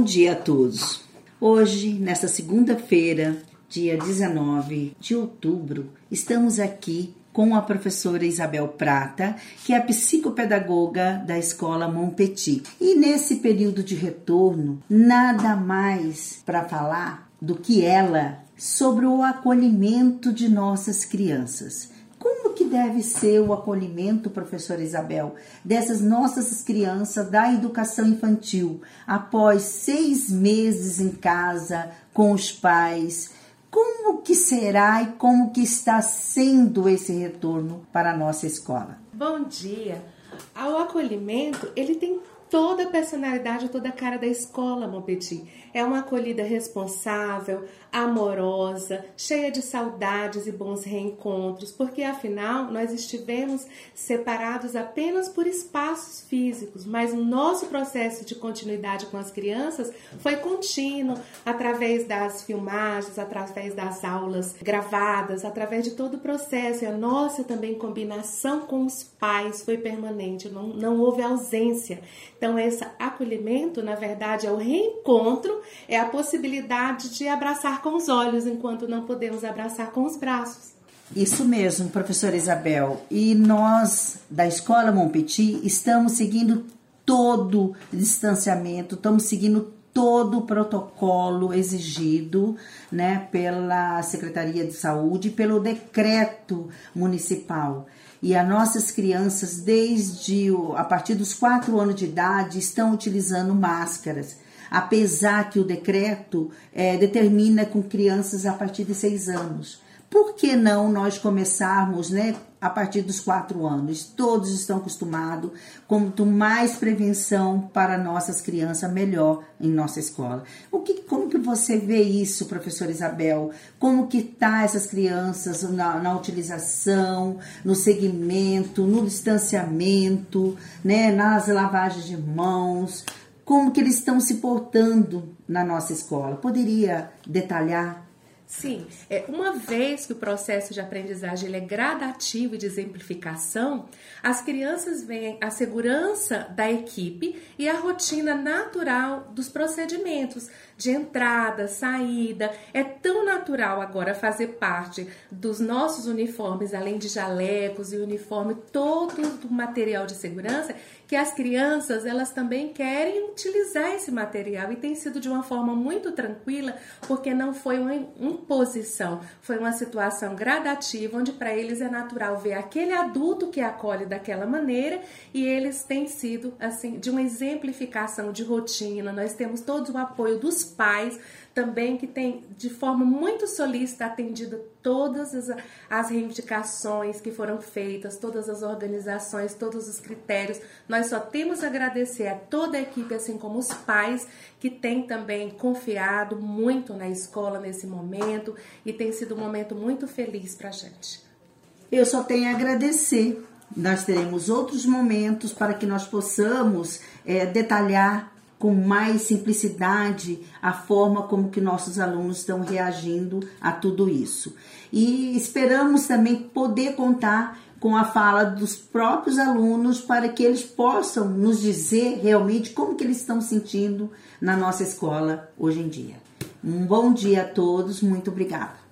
Bom dia a todos. Hoje, nesta segunda-feira, dia 19 de outubro, estamos aqui com a professora Isabel Prata, que é a psicopedagoga da Escola Montpetit. E nesse período de retorno, nada mais para falar do que ela sobre o acolhimento de nossas crianças. Como que deve ser o acolhimento, professora Isabel, dessas nossas crianças da educação infantil após seis meses em casa com os pais? Como que será e como que está sendo esse retorno para a nossa escola? Bom dia. O acolhimento, ele tem toda a personalidade, toda a cara da escola, mon petit. É uma acolhida responsável, amorosa, cheia de saudades e bons reencontros, porque afinal nós estivemos separados apenas por espaços físicos, mas o nosso processo de continuidade com as crianças foi contínuo, através das filmagens, através das aulas gravadas, através de todo o processo. E a nossa também combinação com os pais foi permanente, não, não houve ausência. Então, esse acolhimento, na verdade, é o reencontro, é a possibilidade de abraçar com os olhos enquanto não podemos abraçar com os braços. Isso mesmo, professora Isabel. E nós, da Escola Montpetit, estamos seguindo todo o distanciamento, estamos seguindo todo o protocolo exigido né, pela Secretaria de Saúde, pelo decreto municipal. E as nossas crianças, desde a partir dos quatro anos de idade, estão utilizando máscaras, apesar que o decreto é, determina com crianças a partir de seis anos. Por que não nós começarmos, né, a partir dos quatro anos? Todos estão acostumados. Quanto mais prevenção para nossas crianças, melhor em nossa escola. O que, como que você vê isso, professora Isabel? Como que tá essas crianças na, na utilização, no segmento, no distanciamento, né, nas lavagens de mãos? Como que eles estão se portando na nossa escola? Poderia detalhar? Sim, é, uma vez que o processo de aprendizagem é gradativo e de exemplificação, as crianças veem a segurança da equipe e a rotina natural dos procedimentos de entrada, saída. É tão natural agora fazer parte dos nossos uniformes, além de jalecos e uniforme, todo o material de segurança, que as crianças elas também querem utilizar esse material e tem sido de uma forma muito tranquila, porque não foi uma imposição, foi uma situação gradativa onde para eles é natural ver aquele adulto que acolhe daquela maneira e eles têm sido assim de uma exemplificação de rotina. Nós temos todo o apoio dos pais também que tem de forma muito solícita atendido todas as, as reivindicações que foram feitas, todas as organizações, todos os critérios. Nós só temos a agradecer a toda a equipe, assim como os pais que têm também confiado muito na escola nesse momento e tem sido um momento muito feliz para a gente. Eu só tenho a agradecer. Nós teremos outros momentos para que nós possamos é, detalhar com mais simplicidade a forma como que nossos alunos estão reagindo a tudo isso. E esperamos também poder contar com a fala dos próprios alunos para que eles possam nos dizer realmente como que eles estão sentindo na nossa escola hoje em dia. Um bom dia a todos, muito obrigada.